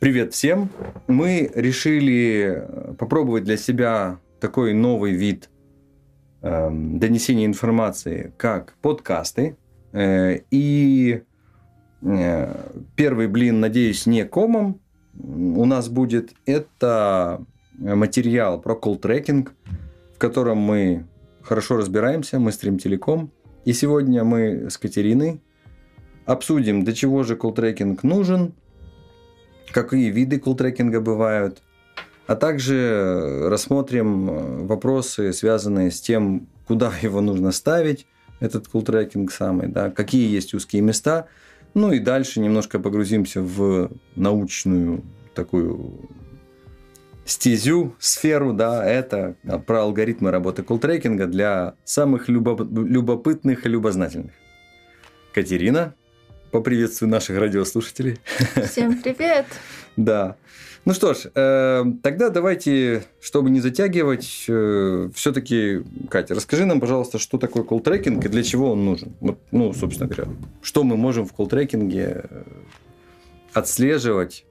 Привет всем! Мы решили э, попробовать для себя такой новый вид э, донесения информации, как подкасты. Э, и э, первый блин, надеюсь, не комом у нас будет. Это материал про колл-трекинг, в котором мы хорошо разбираемся, мы стрим телеком. И сегодня мы с Катериной обсудим, для чего же колл-трекинг нужен – какие виды колл-трекинга бывают, а также рассмотрим э, вопросы, связанные с тем, куда его нужно ставить, этот колл-трекинг самый, да, какие есть узкие места, ну и дальше немножко погрузимся в научную такую стезю, сферу, да, это про алгоритмы работы колл-трекинга для самых любопытных и любознательных. Катерина, поприветствую наших радиослушателей. Всем привет! Да. Ну что ж, э, тогда давайте, чтобы не затягивать, э, все-таки, Катя, расскажи нам, пожалуйста, что такое колл-трекинг и для чего он нужен. Вот, ну, собственно говоря, что мы можем в колл-трекинге э, отслеживать,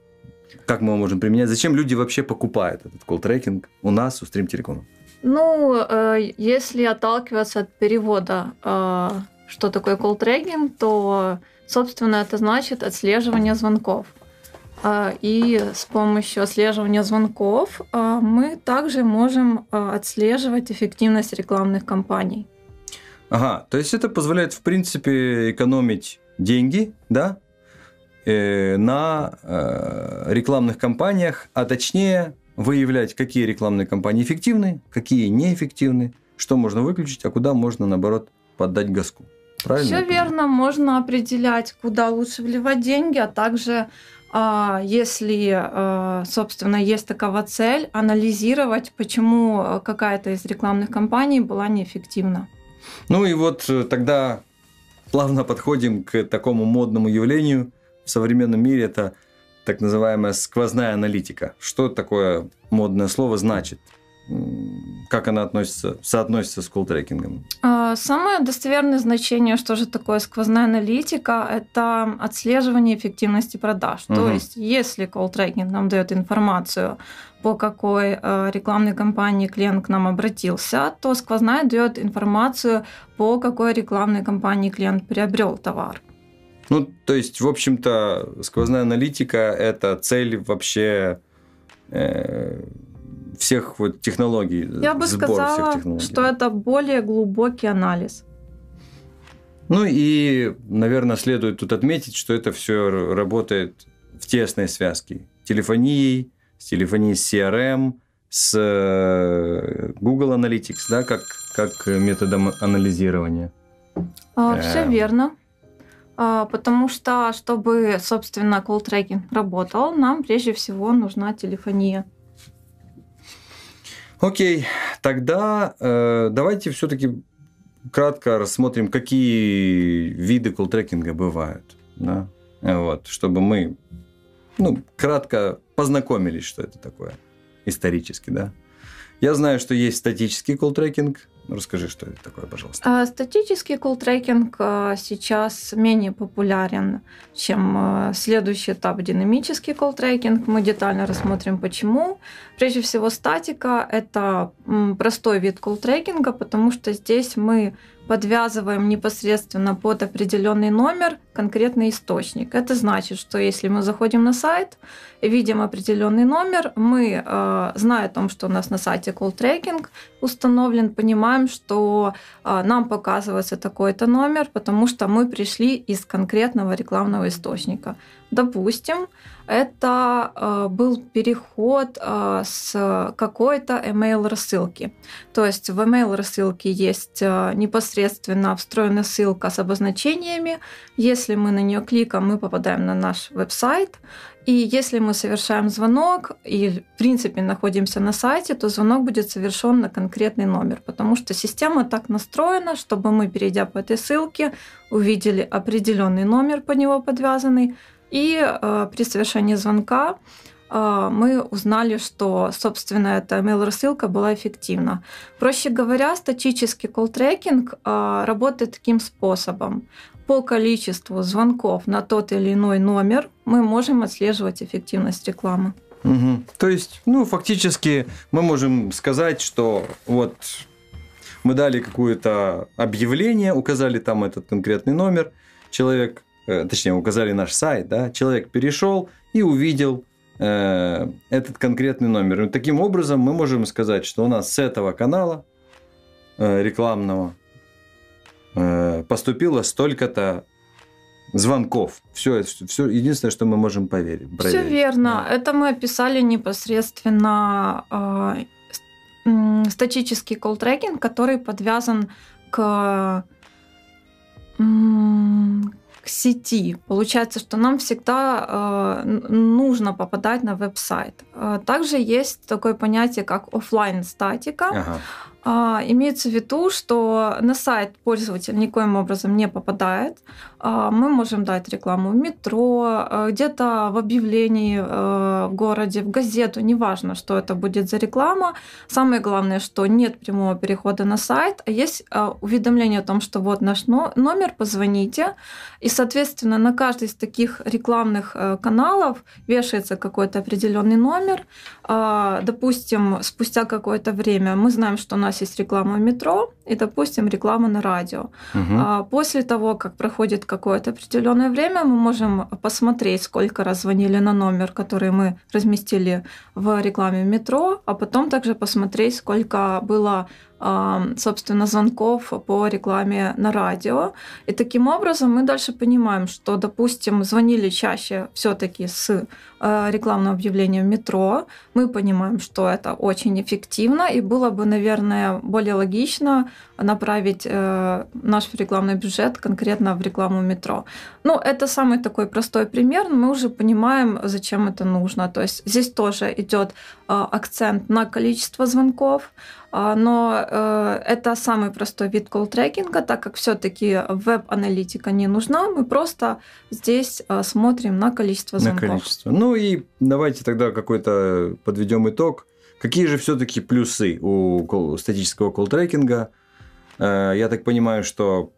как мы его можем применять, зачем люди вообще покупают этот колл-трекинг у нас, у Стрим Телекома? Ну, э, если отталкиваться от перевода, э, что такое колл-трекинг, то Собственно, это значит отслеживание звонков. А, и с помощью отслеживания звонков а, мы также можем а, отслеживать эффективность рекламных кампаний. Ага, то есть это позволяет, в принципе, экономить деньги, да, э, на э, рекламных кампаниях, а точнее выявлять, какие рекламные кампании эффективны, какие неэффективны, что можно выключить, а куда можно, наоборот, поддать газку. Правильно? Все верно, можно определять, куда лучше вливать деньги, а также а, если, а, собственно, есть такова цель, анализировать, почему какая-то из рекламных кампаний была неэффективна. Ну и вот э, тогда плавно подходим к такому модному явлению в современном мире. Это так называемая сквозная аналитика. Что такое модное слово значит? Как она относится, соотносится с колл-трекингом? А, самое достоверное значение, что же такое сквозная аналитика, это отслеживание эффективности продаж. Угу. То есть, если колл-трекинг нам дает информацию, по какой э, рекламной кампании клиент к нам обратился, то сквозная дает информацию, по какой рекламной кампании клиент приобрел товар. Ну, то есть, в общем-то, сквозная аналитика – это цель вообще э, всех вот технологий. Я бы сказала, что это более глубокий анализ. Ну и, наверное, следует тут отметить, что это все работает в тесной связке. Телефонией, с телефонией с CRM, с э, Google Analytics, да, как, как методом анализирования. А, все эм. верно. А, потому что, чтобы, собственно, колл-трекинг работал, нам прежде всего нужна телефония. Окей, тогда э, давайте все-таки кратко рассмотрим, какие виды колл-трекинга бывают. Да? Вот, чтобы мы ну, кратко познакомились, что это такое исторически. Да? Я знаю, что есть статический колл-трекинг, ну, расскажи, что это такое, пожалуйста. А, статический колл-трекинг а, сейчас менее популярен, чем а, следующий этап динамический колл-трекинг. Мы детально рассмотрим, почему. Прежде всего, статика – это простой вид колл-трекинга, потому что здесь мы подвязываем непосредственно под определенный номер конкретный источник. Это значит, что если мы заходим на сайт, видим определенный номер, мы, э, зная о том, что у нас на сайте call tracking установлен, понимаем, что э, нам показывается такой-то номер, потому что мы пришли из конкретного рекламного источника. Допустим, это э, был переход э, с какой-то email рассылки. То есть в email рассылке есть э, непосредственно встроенная ссылка с обозначениями. Если мы на нее кликаем, мы попадаем на наш веб-сайт. И если мы совершаем звонок и, в принципе, находимся на сайте, то звонок будет совершен на конкретный номер, потому что система так настроена, чтобы мы, перейдя по этой ссылке, увидели определенный номер под него подвязанный, и э, при совершении звонка э, мы узнали, что, собственно, эта email-рассылка была эффективна. Проще говоря, статический колл-трекинг э, работает таким способом. по количеству звонков на тот или иной номер мы можем отслеживать эффективность рекламы. Угу. То есть, ну, фактически мы можем сказать, что вот мы дали какое-то объявление, указали там этот конкретный номер, человек, точнее, указали наш сайт, да, человек перешел и увидел э, этот конкретный номер. И таким образом мы можем сказать, что у нас с этого канала э, рекламного э, поступило столько-то звонков. Все, все единственное, что мы можем поверить. Все верно. Да. Это мы описали непосредственно э, статический колл-трекинг, который подвязан к, к сети. Получается, что нам всегда э, нужно попадать на веб-сайт. Э, также есть такое понятие, как офлайн статика. Ага. А, имеется в виду, что на сайт пользователь никоим образом не попадает. А, мы можем дать рекламу в метро, а, где-то в объявлении в городе, в газету, неважно, что это будет за реклама. Самое главное, что нет прямого перехода на сайт, а есть уведомление о том, что вот наш номер, позвоните. И, соответственно, на каждый из таких рекламных каналов вешается какой-то определенный номер. Допустим, спустя какое-то время мы знаем, что у нас есть реклама в метро и, допустим, реклама на радио. Угу. После того, как проходит какое-то определенное время, мы можем посмотреть, сколько раз звонили на номер, который мы разместили в рекламе в метро, а потом также посмотреть, сколько было собственно, звонков по рекламе на радио. И таким образом мы дальше понимаем, что, допустим, звонили чаще все-таки с э, рекламного объявления в метро. Мы понимаем, что это очень эффективно, и было бы, наверное, более логично направить э, наш рекламный бюджет конкретно в рекламу метро. Ну, это самый такой простой пример, но мы уже понимаем, зачем это нужно. То есть здесь тоже идет э, акцент на количество звонков, а, но э, это самый простой вид колл-трекинга, так как все-таки веб-аналитика не нужна, мы просто здесь э, смотрим на количество звонков. На количество. Ну и давайте тогда какой-то подведем итог. Какие же все-таки плюсы у статического колл-трекинга? Э, я так понимаю, что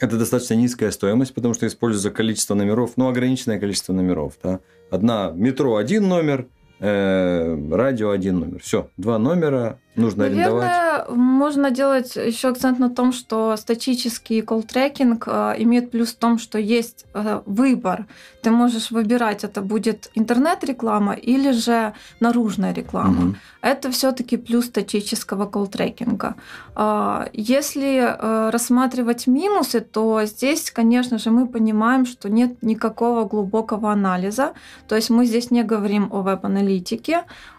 это достаточно низкая стоимость, потому что используется количество номеров, ну, ограниченное количество номеров. Да? Одна метро один номер – Э, радио один номер. Все, два номера нужно Наверное, арендовать. можно делать еще акцент на том, что статический колл-трекинг э, имеет плюс в том, что есть э, выбор. Ты можешь выбирать, это будет интернет-реклама или же наружная реклама. Угу. Это все-таки плюс статического колл-трекинга. Если рассматривать минусы, то здесь, конечно же, мы понимаем, что нет никакого глубокого анализа. То есть мы здесь не говорим о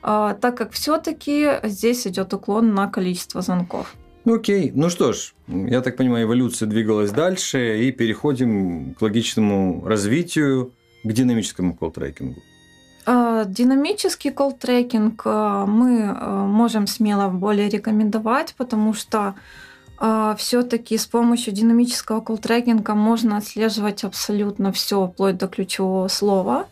а, так как все-таки здесь идет уклон на количество звонков. Окей, ну что ж, я так понимаю, эволюция двигалась дальше, и переходим к логичному развитию, к динамическому колл-трекингу. А, динамический колл-трекинг а, мы можем смело более рекомендовать, потому что все-таки с помощью динамического колл-трекинга можно отслеживать абсолютно все, вплоть до ключевого слова.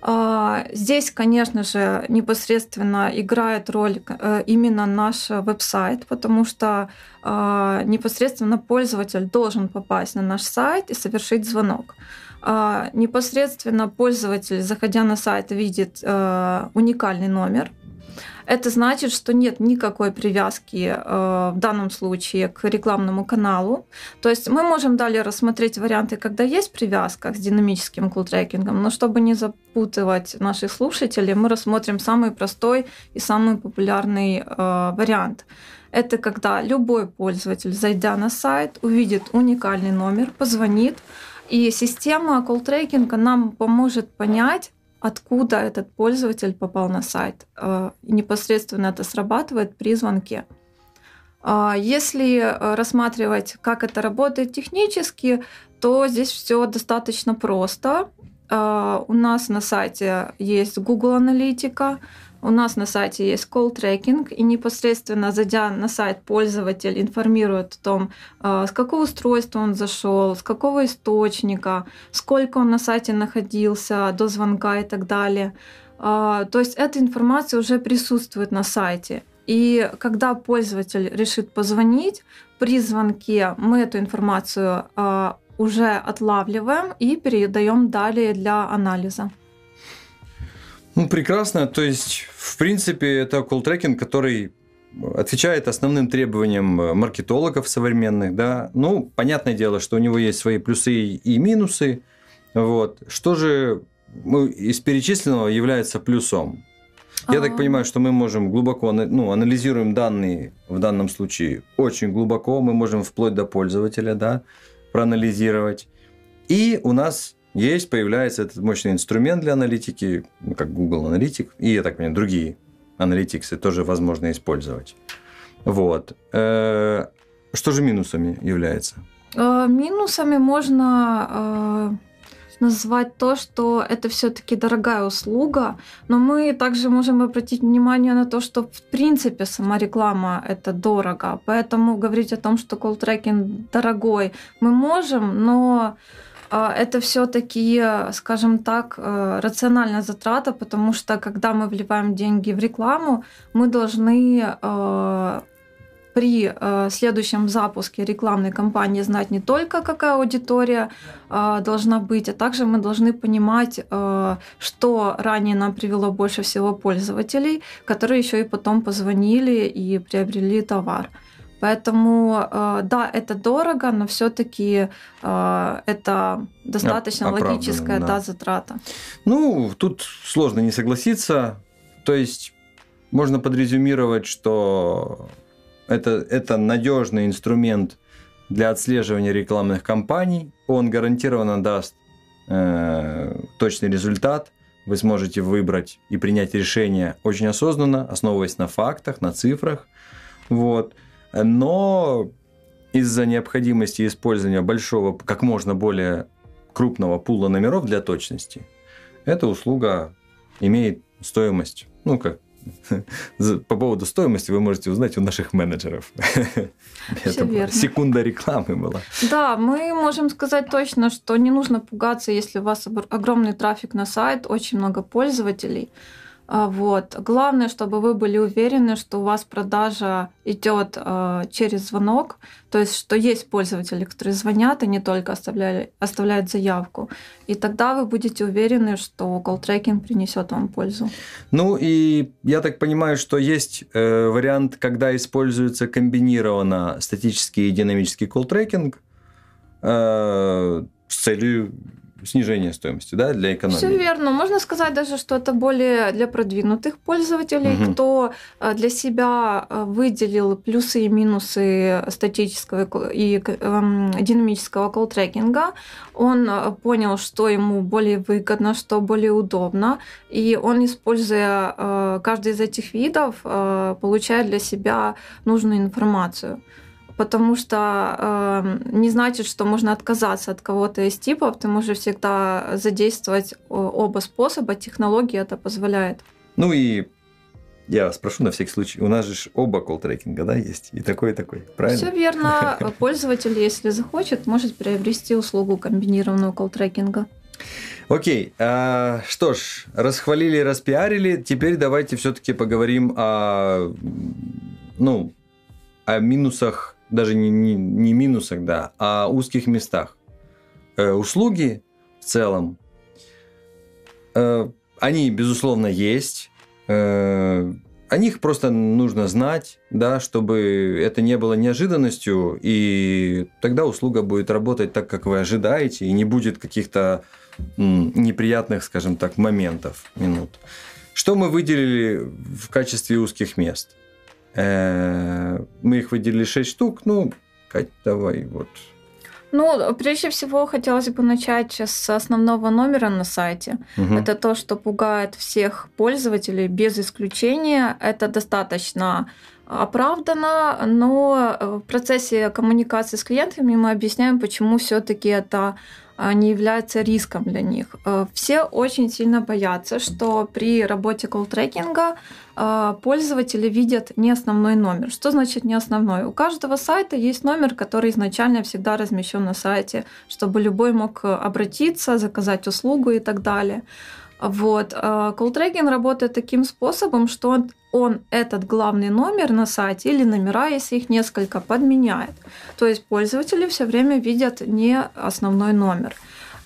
А, здесь, конечно же, непосредственно играет роль э, именно наш веб-сайт, потому что а, непосредственно пользователь должен попасть на наш сайт и совершить звонок. А, непосредственно пользователь, заходя на сайт, видит э, уникальный номер, это значит, что нет никакой привязки э, в данном случае к рекламному каналу. То есть мы можем далее рассмотреть варианты, когда есть привязка с динамическим колл-трекингом, но чтобы не запутывать наших слушателей, мы рассмотрим самый простой и самый популярный э, вариант. Это когда любой пользователь, зайдя на сайт, увидит уникальный номер, позвонит, и система колл-трекинга нам поможет понять, откуда этот пользователь попал на сайт. Э, непосредственно это срабатывает при звонке. А если э, рассматривать, как это работает технически, то здесь все достаточно просто. Э, у нас на сайте есть Google Аналитика, у нас на сайте есть call tracking, и непосредственно зайдя на сайт, пользователь информирует о том, э, с какого устройства он зашел, с какого источника, сколько он на сайте находился до звонка и так далее. Э, то есть эта информация уже присутствует на сайте. И когда пользователь решит позвонить, при звонке мы эту информацию э, уже отлавливаем и передаем далее для анализа. Ну, прекрасно. То есть, в принципе, это колл-трекинг, который отвечает основным требованиям маркетологов современных, да. Ну, понятное дело, что у него есть свои плюсы и минусы. Вот. Что же ну, из перечисленного является плюсом? Я так понимаю, что мы можем глубоко, ну, анализируем данные в данном случае очень глубоко, мы можем вплоть до пользователя, да, проанализировать. И у нас есть, появляется этот мощный инструмент для аналитики, ну, как Google Аналитик, и, я так понимаю, другие аналитиксы тоже возможно использовать. Вот. Э, что же минусами является? Э, минусами можно э, назвать то, что это все-таки дорогая услуга, но мы также можем обратить внимание на то, что в принципе сама реклама это дорого, поэтому говорить о том, что колл-трекинг дорогой, мы можем, но это все-таки, скажем так, э, рациональная затрата, потому что когда мы вливаем деньги в рекламу, мы должны э, при э, следующем запуске рекламной кампании знать не только, какая аудитория э, должна быть, а также мы должны понимать, э, что ранее нам привело больше всего пользователей, которые еще и потом позвонили и приобрели товар. Поэтому, э, да, это дорого, но все-таки э, это достаточно логическая да. Да, затрата. Ну, тут сложно не согласиться. То есть можно подрезюмировать, что это, это надежный инструмент для отслеживания рекламных кампаний. Он гарантированно даст э, точный результат. Вы сможете выбрать и принять решение очень осознанно, основываясь на фактах, на цифрах. Вот. Но из-за необходимости использования большого, как можно более крупного пула номеров для точности, эта услуга имеет стоимость, ну, как по поводу стоимости вы можете узнать у наших менеджеров. Все верно. секунда рекламы была. Да, мы можем сказать точно, что не нужно пугаться, если у вас огромный трафик на сайт, очень много пользователей. А, вот. Главное, чтобы вы были уверены, что у вас продажа идет э, через звонок, то есть что есть пользователи, которые звонят и не только оставляли, оставляют заявку. И тогда вы будете уверены, что колл-трекинг принесет вам пользу. Ну и я так понимаю, что есть э, вариант, когда используется комбинированно статический и динамический колл-трекинг э, с целью снижение стоимости, да, для экономии. Все верно. Можно сказать даже, что это более для продвинутых пользователей, угу. кто э, для себя э, выделил плюсы и минусы статического и эм, динамического колл-трекинга. Он э, понял, что ему более выгодно, что более удобно, и он, используя каждый из этих видов, получает для себя нужную информацию потому что э, не значит, что можно отказаться от кого-то из типов, ты можешь всегда задействовать оба способа, технология это позволяет. Ну и я спрошу на всякий случай, у нас же оба колл-трекинга, да, есть? И такой, и такой, правильно? Все верно. Пользователь, если захочет, может приобрести услугу комбинированного колл-трекинга. Окей, а, что ж, расхвалили, распиарили, теперь давайте все-таки поговорим о, ну, о минусах даже не, не, не минусах, да, а узких местах. Э, услуги в целом, э, они, безусловно, есть. Э, о них просто нужно знать, да, чтобы это не было неожиданностью, и тогда услуга будет работать так, как вы ожидаете, и не будет каких-то неприятных, скажем так, моментов, минут. Что мы выделили в качестве узких мест? Э, мы их выделили 6 штук. Ну, Кать, давай вот. Ну, прежде всего, хотелось бы начать с основного номера на сайте. Угу. Это то, что пугает всех пользователей без исключения. Это достаточно оправдано, но в процессе коммуникации с клиентами мы объясняем, почему все-таки это не является риском для них. Э, все очень сильно боятся, что при работе колл-трекинга э, пользователи видят не основной номер. Что значит не основной? У каждого сайта есть номер, который изначально всегда размещен на сайте, чтобы любой мог обратиться, заказать услугу и так далее. Вот. Колл-трекинг работает таким способом, что он он этот главный номер на сайте или номера, если их несколько, подменяет. То есть пользователи все время видят не основной номер.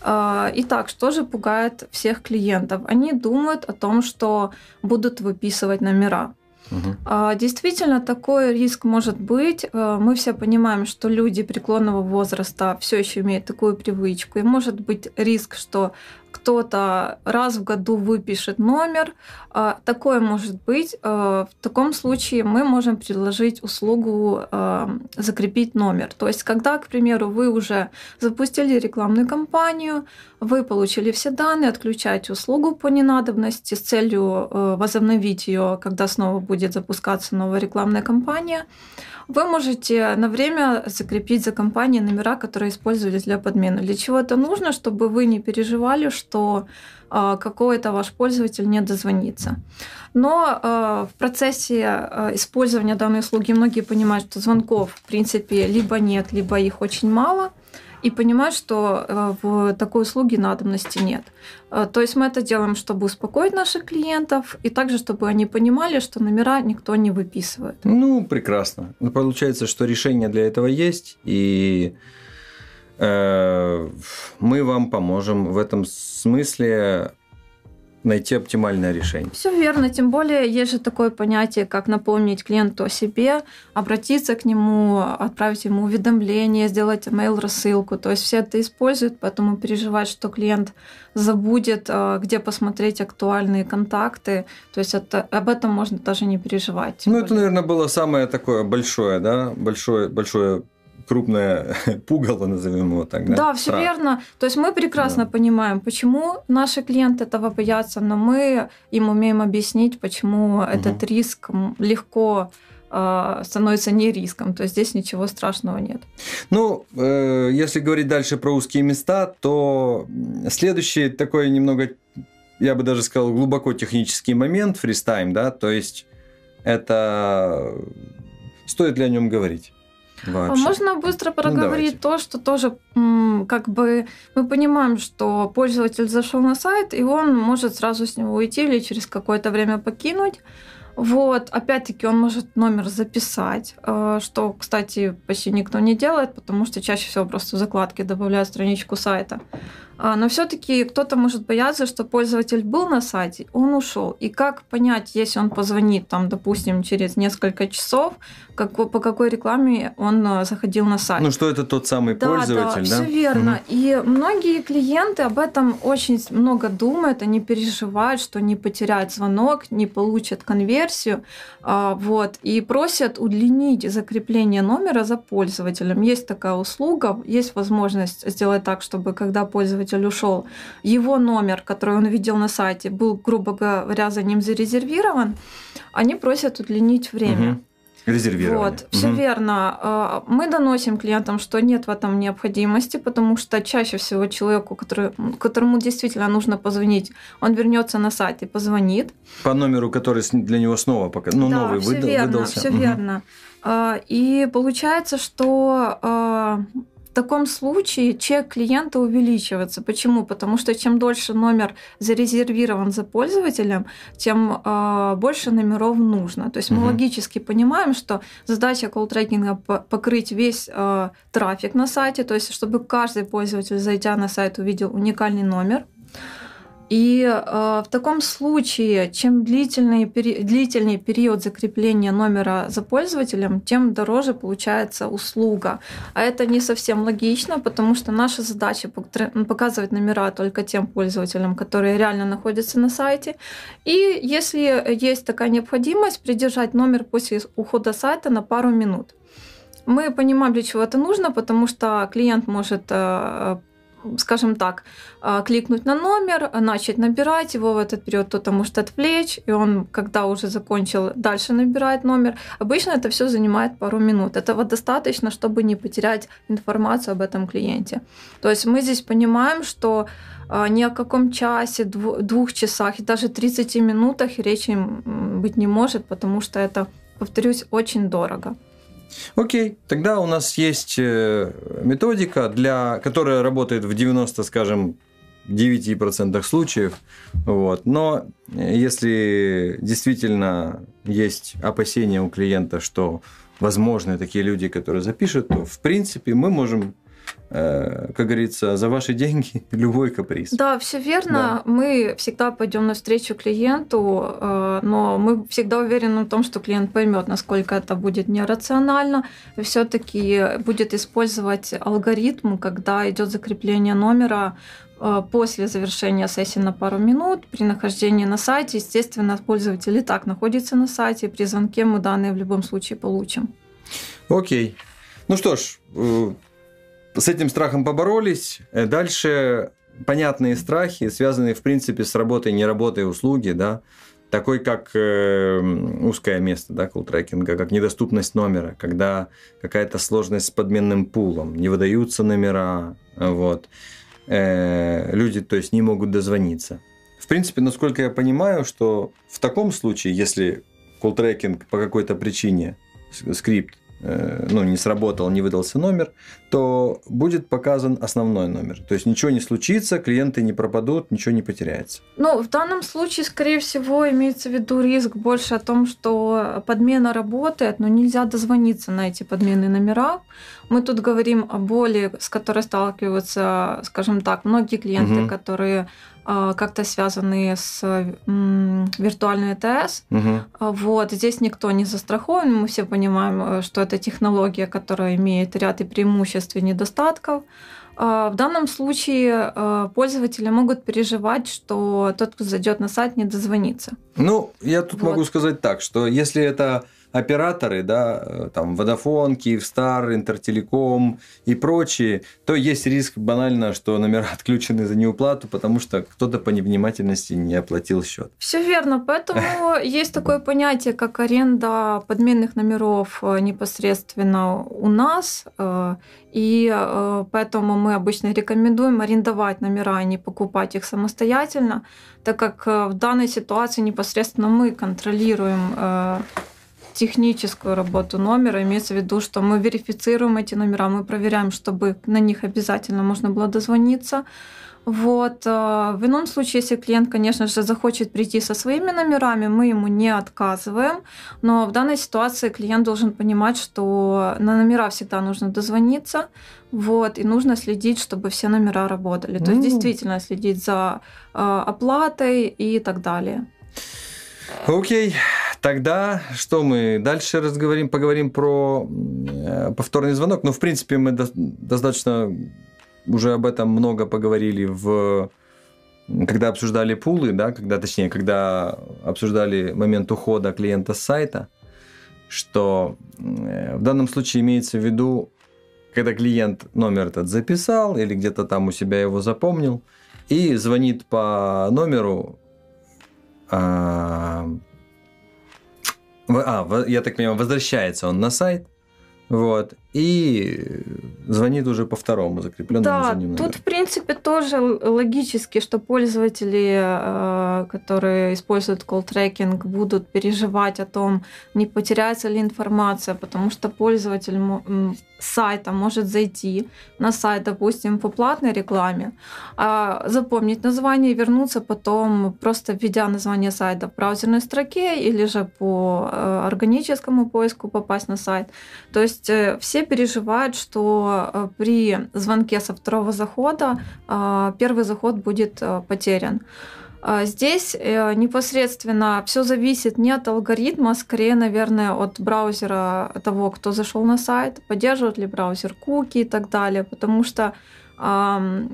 А, итак, что же пугает всех клиентов? Они думают о том, что будут выписывать номера. Угу. Действительно, такой риск может быть. А, мы все понимаем, что люди преклонного возраста все еще имеют такую привычку. И может быть риск, что кто-то раз в году выпишет номер. А, такое может быть. А, в таком случае мы можем предложить услугу а, закрепить номер. То есть, когда, к примеру, вы уже запустили рекламную кампанию, вы получили все данные, отключаете услугу по ненадобности с целью возобновить ее, когда снова будет запускаться новая рекламная кампания, вы можете на время закрепить за компанией номера, которые использовались для подмены. Для чего это нужно? Чтобы вы не переживали, что а, какой-то ваш пользователь не дозвонится. Но а, в процессе а, использования данной услуги многие понимают, что звонков в принципе либо нет, либо их очень мало – и понимать, что э, в такой услуги надобности нет. Э, то есть мы это делаем, чтобы успокоить наших клиентов, и также, чтобы они понимали, что номера никто не выписывает. Ну, прекрасно. Ну, получается, что решение для этого есть, и э, мы вам поможем в этом смысле найти оптимальное решение. Все верно, тем более есть же такое понятие, как напомнить клиенту о себе, обратиться к нему, отправить ему уведомление, сделать email рассылку. То есть все это используют, поэтому переживать, что клиент забудет, э, где посмотреть актуальные контакты. То есть это, об этом можно даже не переживать. Ну, это, наверное, было самое такое большое, да, большое, большое крупное пугало, назовем его так. Да, да все верно. То есть мы прекрасно да. понимаем, почему наши клиенты этого боятся, но мы им умеем объяснить, почему угу. этот риск легко а, становится не риском. То есть здесь ничего страшного нет. Ну, э, если говорить дальше про узкие места, то следующий такой немного, я бы даже сказал, глубоко технический момент, фристайм, да, то есть это стоит ли о нем говорить? Вообще. Можно быстро ну, проговорить ну, то, что тоже как бы мы понимаем, что пользователь зашел на сайт, и он может сразу с него уйти или через какое-то время покинуть. Вот, опять-таки он может номер записать, э, что, кстати, почти никто не делает, потому что чаще всего просто в закладке добавляют страничку сайта. А, но все-таки кто-то может бояться, что пользователь был на сайте, он ушел. И как понять, если он позвонит, там, допустим, через несколько часов, как, по какой рекламе он а, заходил на сайт. Ну, что это тот самый да, пользователь, да? Да, все верно. Угу. И многие клиенты об этом очень много думают, они переживают, что не потеряют звонок, не получат конверсию, а, вот, и просят удлинить закрепление номера за пользователем. Есть такая услуга, есть возможность сделать так, чтобы когда пользователь ушел, его номер, который он видел на сайте, был, грубо говоря, за ним зарезервирован, они просят удлинить время. Угу. Резервирование. Вот, все угу. верно. А, мы доносим клиентам, что нет в этом необходимости, потому что чаще всего человеку, который, которому действительно нужно позвонить, он вернется на сайт и позвонит. По номеру, который для него снова пока, ну, да, новый все выдал, верно, выдался. Все угу. верно. А, и получается, что а, в таком случае чек клиента увеличивается. Почему? Потому что чем дольше номер зарезервирован за пользователем, тем э, больше номеров нужно. То есть угу. мы логически понимаем, что задача колл-трекинга покрыть весь э, трафик на сайте, то есть чтобы каждый пользователь, зайдя на сайт, увидел уникальный номер. И э, в таком случае, чем длительный, пери, длительный период закрепления номера за пользователем, тем дороже получается услуга. А это не совсем логично, потому что наша задача показывать номера только тем пользователям, которые реально находятся на сайте. И если есть такая необходимость, придержать номер после ухода сайта на пару минут. Мы понимаем, для чего это нужно, потому что клиент может э, скажем так, а, кликнуть на номер, начать набирать его в этот период, кто-то может отвлечь, и он, когда уже закончил, дальше набирает номер. Обычно это все занимает пару минут. Этого достаточно, чтобы не потерять информацию об этом клиенте. То есть мы здесь понимаем, что а, ни о каком часе, двух часах и даже 30 минутах речи быть не может, потому что это, повторюсь, очень дорого. Окей, тогда у нас есть э, методика, для, которая работает в 90, скажем, 9% случаев. Вот. Но если действительно есть опасения у клиента, что возможны такие люди, которые запишут, то в принципе мы можем Э, как говорится, за ваши деньги любой каприз. Да, все верно. Да. Мы всегда пойдем навстречу клиенту, э, но мы всегда уверены в том, что клиент поймет, насколько это будет нерационально, все-таки будет использовать алгоритм, когда идет закрепление номера э, после завершения сессии на пару минут, при нахождении на сайте, естественно, пользователь и так находится на сайте, при звонке мы данные в любом случае получим. Окей. Ну что ж, с этим страхом поборолись. Э, дальше понятные страхи, связанные, в принципе, с работой, не работой услуги, да, такой как э, узкое место, да, колл-трекинга, как недоступность номера, когда какая-то сложность с подменным пулом, не выдаются номера, вот, э, люди, то есть, не могут дозвониться. В принципе, насколько я понимаю, что в таком случае, если колл-трекинг по какой-то причине, скрипт Э, ну, не сработал, не выдался номер, то будет показан основной номер. То есть ничего не случится, клиенты не пропадут, ничего не потеряется. Ну, в данном случае, скорее всего, имеется в виду риск больше о том, что подмена работает, но нельзя дозвониться на эти подменные номера. Мы тут говорим о боли, с которой сталкиваются, скажем так, многие клиенты, угу. которые как-то связанные с виртуальной ТС. Угу. Вот здесь никто не застрахован. Мы все понимаем, э, что это технология, которая имеет ряд и преимуществ и недостатков. А, в данном случае пользователи могут переживать, что тот, кто зайдет на сайт, не дозвонится. Ну, я тут вот. могу сказать так, что если это операторы, да, э, там Vodafone, Kyivstar, Интертелеком и прочие, то есть риск банально, что номера отключены за неуплату, потому что кто-то по невнимательности не оплатил счет. Все верно, поэтому есть такое понятие, как аренда подменных номеров э, непосредственно у нас, э, и поэтому мы обычно рекомендуем арендовать номера, а не покупать их самостоятельно, так как в данной ситуации непосредственно мы контролируем техническую работу номера. Имеется в виду, что мы верифицируем эти номера, мы проверяем, чтобы на них обязательно можно было дозвониться. Вот. Э, в ином случае, если клиент, конечно же, захочет прийти со своими номерами, мы ему не отказываем. Но в данной ситуации клиент должен понимать, что на номера всегда нужно дозвониться. Вот, и нужно следить, чтобы все номера работали. То есть действительно следить за э, оплатой и так далее. Окей. Тогда что мы дальше разговорим, поговорим про э, повторный звонок. Ну, в принципе, мы до, достаточно уже об этом много поговорили в когда обсуждали пулы, да, когда, точнее, когда обсуждали момент ухода клиента с сайта, что э, в данном случае имеется в виду, когда клиент номер этот записал или где-то там у себя его запомнил и звонит по номеру, а, а, я так понимаю, возвращается он на сайт, вот, и звонит уже по второму закрепленному да, за ним тут, в принципе, тоже логически, что пользователи, э, которые используют колл-трекинг, будут переживать о том, не потеряется ли информация, потому что пользователь сайта может зайти на сайт, допустим, по платной рекламе, а запомнить название и вернуться потом, просто введя название сайта в браузерной строке или же по э, органическому поиску попасть на сайт. То есть э, переживают, что э, при звонке со второго захода первый заход будет потерян. А здесь э, непосредственно все зависит не от алгоритма, а скорее, наверное, от браузера того, кто зашел на сайт, поддерживает ли браузер куки и так далее, потому что э,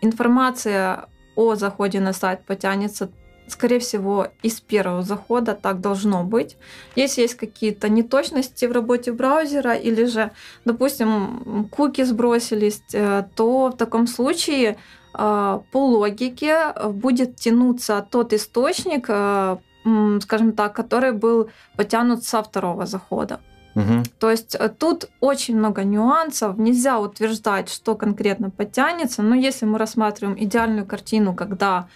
информация о заходе на сайт потянется скорее всего, из первого захода так должно быть. Если есть какие-то неточности в работе браузера или же, допустим, куки сбросились, э, то в таком случае а, по логике э, будет тянуться тот источник, э, скажем так, который был потянут со второго захода. Угу. То есть э, тут очень много нюансов. Нельзя утверждать, что конкретно потянется. Но если мы рассматриваем идеальную картину, когда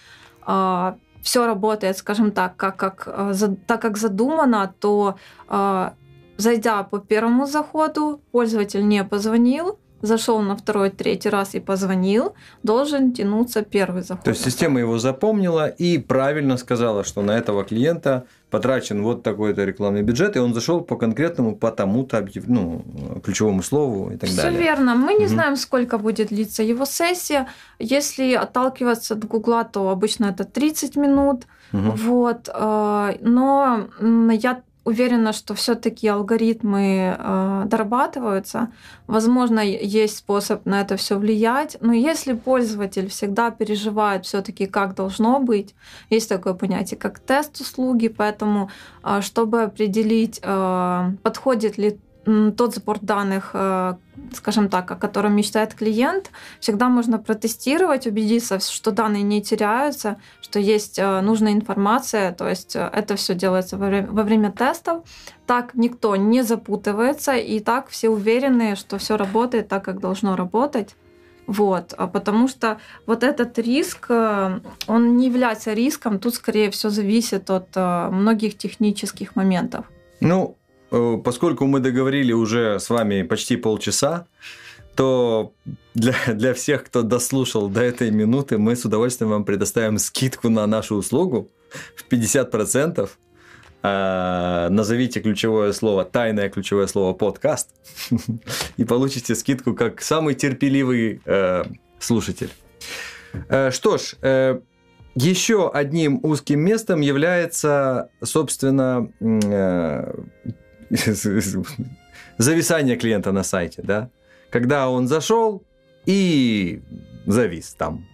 э, все работает, скажем так, как, как, э, за, так как задумано, то э, зайдя по первому заходу, пользователь не позвонил, зашел на второй, третий раз и позвонил, должен тянуться первый заход. То есть система его запомнила и правильно сказала, что на этого клиента потрачен вот такой-то рекламный бюджет, и он зашел по конкретному, по тому-то ну, ключевому слову и так Все далее. Все верно. Мы не угу. знаем, сколько будет длиться его сессия. Если отталкиваться от Гугла, то обычно это 30 минут. Угу. Вот. Э, но я уверена, что все-таки алгоритмы э, дорабатываются. Возможно, есть способ на это все влиять, но если пользователь всегда переживает все-таки, как должно быть, есть такое понятие, как тест услуги, поэтому, э, чтобы определить, э, подходит ли тот сбор данных, э, скажем так, о котором мечтает клиент, всегда можно протестировать, убедиться, что данные не теряются, что есть э, нужная информация, то есть э, это все делается во время, во время тестов. Так никто не запутывается, и так все уверены, что все работает так, как должно работать. Вот, а потому что вот этот риск, он не является риском, тут скорее все зависит от многих технических моментов. Ну, поскольку мы договорили уже с вами почти полчаса, то для, для всех, кто дослушал до этой минуты, мы с удовольствием вам предоставим скидку на нашу услугу в 50%. А, назовите ключевое слово, тайное ключевое слово подкаст, и получите скидку как самый терпеливый э, слушатель. Э, что ж, э, еще одним узким местом является, собственно, э, зависание клиента на сайте, да? Когда он зашел и завис там.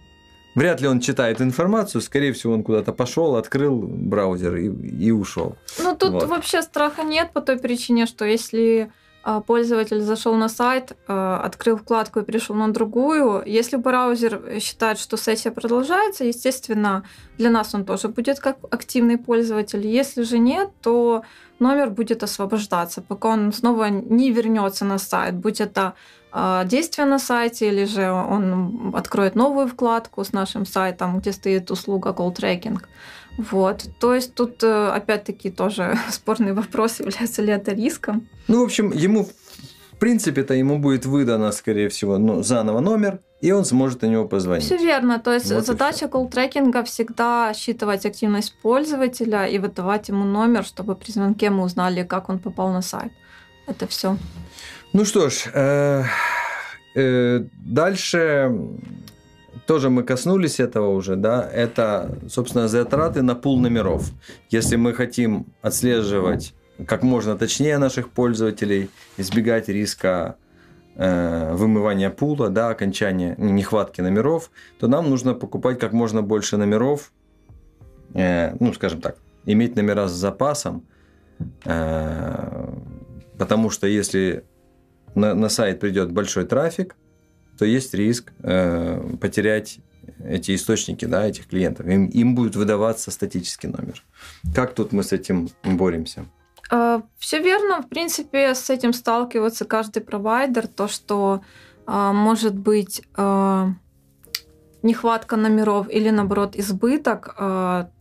Вряд ли он читает информацию, скорее всего, он куда-то пошел, открыл браузер и, и ушел. Ну, тут вот. вообще страха нет по той причине, что если а, пользователь зашел на сайт, а, открыл вкладку и перешел на другую. Если браузер считает, что сессия продолжается, естественно, для нас он тоже будет как активный пользователь. Если же нет, то номер будет освобождаться, пока он снова не вернется на сайт, будь это а, действие на сайте, или же он откроет новую вкладку с нашим сайтом, где стоит услуга call tracking. Вот. То есть тут э, опять-таки тоже спорный вопрос, является ли это риском. Ну, в общем, ему принципе-то ему будет выдано, скорее всего, ну, заново номер, и он сможет на него позвонить. Все верно. То есть вот задача колл-трекинга всегда считывать активность пользователя и выдавать ему номер, чтобы при звонке мы узнали, как он попал на сайт. Это все. Ну что ж, э, э, дальше тоже мы коснулись этого уже, да, это, собственно, затраты на пул номеров. Если мы хотим отслеживать как можно точнее наших пользователей, избегать риска э, вымывания пула, да, окончания нехватки номеров, то нам нужно покупать как можно больше номеров, э, ну, скажем так, иметь номера с запасом, э, потому что если на, на сайт придет большой трафик, то есть риск э, потерять эти источники, да, этих клиентов. Им, им будет выдаваться статический номер. Как тут мы с этим боремся? Э, Все верно. В принципе, с этим сталкивается каждый провайдер. То, что э, может быть э, нехватка номеров или наоборот избыток,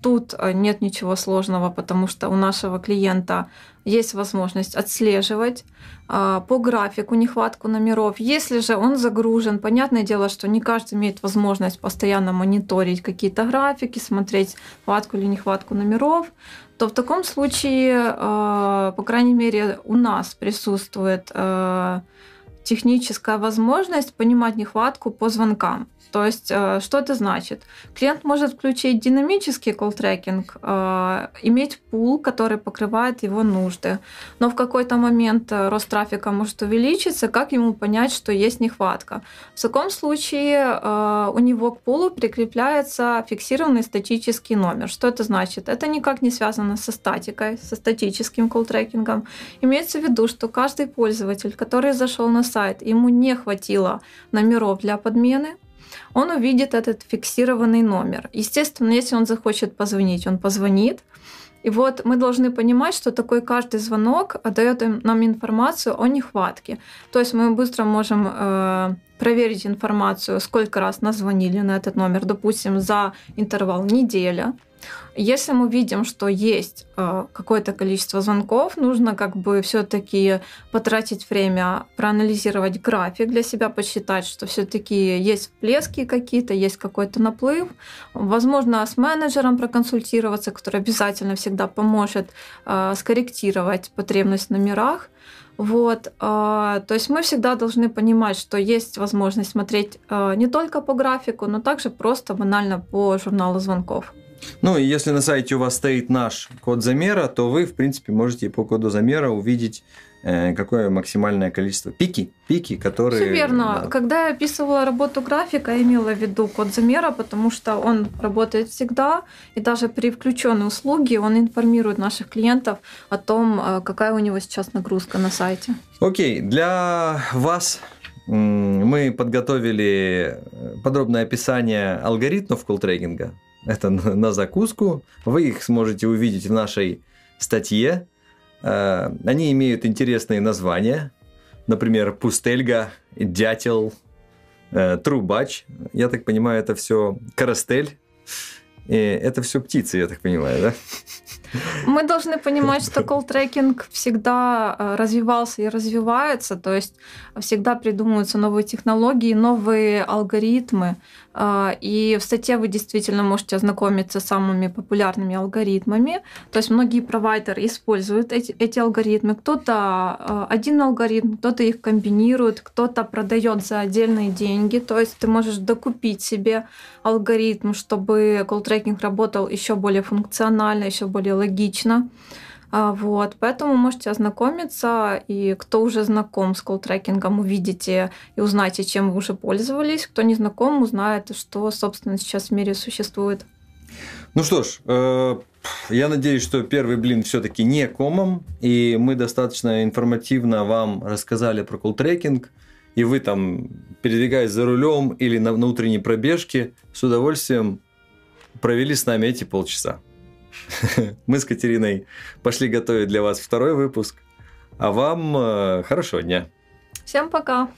тут нет ничего сложного, потому что у нашего клиента есть возможность отслеживать а, по графику нехватку номеров. Если же он загружен, понятное дело, что не каждый имеет возможность постоянно мониторить какие-то графики, смотреть хватку или нехватку номеров, то в таком случае, по крайней мере, у нас присутствует техническая возможность понимать нехватку по звонкам. То есть, э, что это значит? Клиент может включить динамический колл-трекинг, э, иметь пул, который покрывает его нужды. Но в какой-то момент э, рост трафика может увеличиться, как ему понять, что есть нехватка? В таком случае у него к пулу прикрепляется фиксированный статический номер. Что это значит? Это никак не связано со статикой, со статическим колл-трекингом. Имеется в виду, что каждый пользователь, который зашел на сайт, ему не хватило номеров для подмены, он увидит этот фиксированный номер. Естественно, если он захочет позвонить, он позвонит. И вот мы должны понимать, что такой каждый звонок дает нам информацию о нехватке. То есть мы быстро можем э, проверить информацию, сколько раз нас звонили на этот номер, допустим, за интервал неделя. Если мы видим, что есть э, какое-то количество звонков, нужно как бы все-таки потратить время, проанализировать график для себя, посчитать, что все-таки есть всплески какие-то, есть какой-то наплыв. Возможно, с менеджером проконсультироваться, который обязательно всегда поможет э, скорректировать потребность в номерах. Вот, э, то есть мы всегда должны понимать, что есть возможность смотреть не только по графику, но также просто банально по журналу звонков. Ну и если на сайте у вас стоит наш код замера, то вы, в принципе, можете по коду замера увидеть э, какое максимальное количество пики, пики, которые... Все верно. Да. Когда я описывала работу графика, я имела в виду код замера, потому что он работает всегда, и даже при включенной услуге он информирует наших клиентов о том, э, какая у него сейчас нагрузка на сайте. Окей, для вас мы подготовили э, подробное описание алгоритмов колл-трекинга это на закуску. Вы их сможете увидеть в нашей статье. Э, они имеют интересные названия. Например, пустельга, дятел, э, трубач. Я так понимаю, это все карастель. Это все птицы, я так понимаю, да? Мы должны понимать, что колл-трекинг всегда э, развивался и развивается, то есть всегда придумываются новые технологии, новые алгоритмы. А, и в статье вы действительно можете ознакомиться с самыми популярными алгоритмами. То есть многие провайдеры используют эти, эти алгоритмы. Кто-то а, один алгоритм, кто-то их комбинирует, кто-то продает за отдельные деньги. То есть ты можешь докупить себе алгоритм, чтобы колл-трекинг работал еще более функционально, еще более логично. А, вот, поэтому можете ознакомиться, и кто уже знаком с колл-трекингом, увидите и узнаете, чем вы уже пользовались. Кто не знаком, узнает, что, собственно, сейчас в мире существует. Ну что ж, э, я надеюсь, что первый блин все-таки не комом, и мы достаточно информативно вам рассказали про колл-трекинг, и вы там, передвигаясь за рулем или на внутренней пробежке, с удовольствием провели с нами эти полчаса. Мы с Катериной пошли готовить для вас второй выпуск. А вам э, хорошего дня. Всем пока.